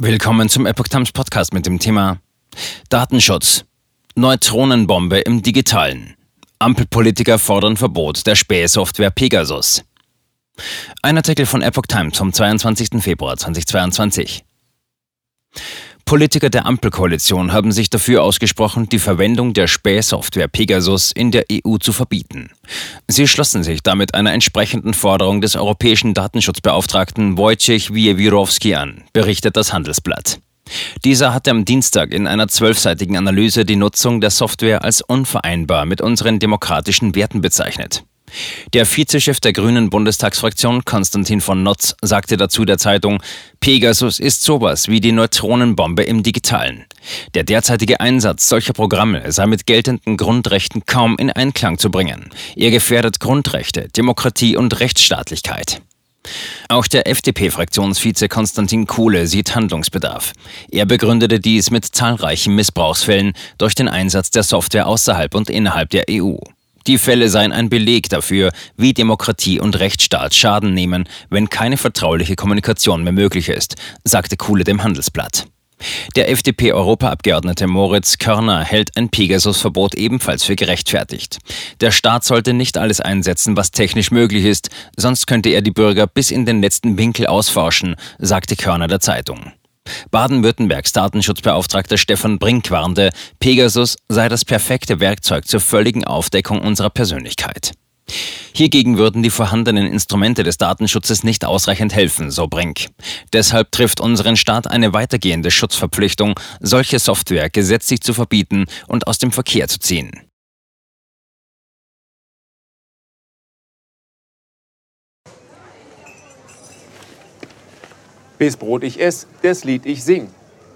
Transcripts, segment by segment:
Willkommen zum Epoch Times Podcast mit dem Thema Datenschutz. Neutronenbombe im Digitalen. Ampelpolitiker fordern Verbot der Spähsoftware Pegasus. Ein Artikel von Epoch Times vom 22. Februar 2022. Politiker der Ampelkoalition haben sich dafür ausgesprochen, die Verwendung der Spähsoftware Pegasus in der EU zu verbieten. Sie schlossen sich damit einer entsprechenden Forderung des europäischen Datenschutzbeauftragten Wojciech Wiewirowski an, berichtet das Handelsblatt. Dieser hatte am Dienstag in einer zwölfseitigen Analyse die Nutzung der Software als unvereinbar mit unseren demokratischen Werten bezeichnet. Der Vizechef der Grünen Bundestagsfraktion, Konstantin von Notz, sagte dazu der Zeitung, Pegasus ist sowas wie die Neutronenbombe im Digitalen. Der derzeitige Einsatz solcher Programme sei mit geltenden Grundrechten kaum in Einklang zu bringen. Er gefährdet Grundrechte, Demokratie und Rechtsstaatlichkeit. Auch der FDP-Fraktionsvize Konstantin Kuhle sieht Handlungsbedarf. Er begründete dies mit zahlreichen Missbrauchsfällen durch den Einsatz der Software außerhalb und innerhalb der EU. Die Fälle seien ein Beleg dafür, wie Demokratie und Rechtsstaat Schaden nehmen, wenn keine vertrauliche Kommunikation mehr möglich ist, sagte Kuhle dem Handelsblatt. Der FDP-Europaabgeordnete Moritz Körner hält ein Pegasus-Verbot ebenfalls für gerechtfertigt. Der Staat sollte nicht alles einsetzen, was technisch möglich ist, sonst könnte er die Bürger bis in den letzten Winkel ausforschen, sagte Körner der Zeitung. Baden-Württembergs Datenschutzbeauftragter Stefan Brink warnte, Pegasus sei das perfekte Werkzeug zur völligen Aufdeckung unserer Persönlichkeit. Hiergegen würden die vorhandenen Instrumente des Datenschutzes nicht ausreichend helfen, so Brink. Deshalb trifft unseren Staat eine weitergehende Schutzverpflichtung, solche Software gesetzlich zu verbieten und aus dem Verkehr zu ziehen. Bis Brot ich ess, das Lied ich sing.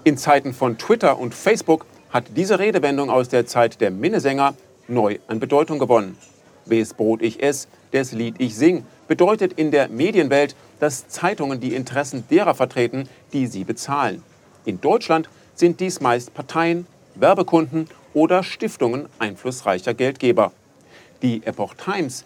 In Zeiten von Twitter und Facebook hat diese Redewendung aus der Zeit der Minnesänger neu an Bedeutung gewonnen. Bis Brot ich ess, das Lied ich sing bedeutet in der Medienwelt, dass Zeitungen die Interessen derer vertreten, die sie bezahlen. In Deutschland sind dies meist Parteien, Werbekunden oder Stiftungen einflussreicher Geldgeber. Die Epoch Times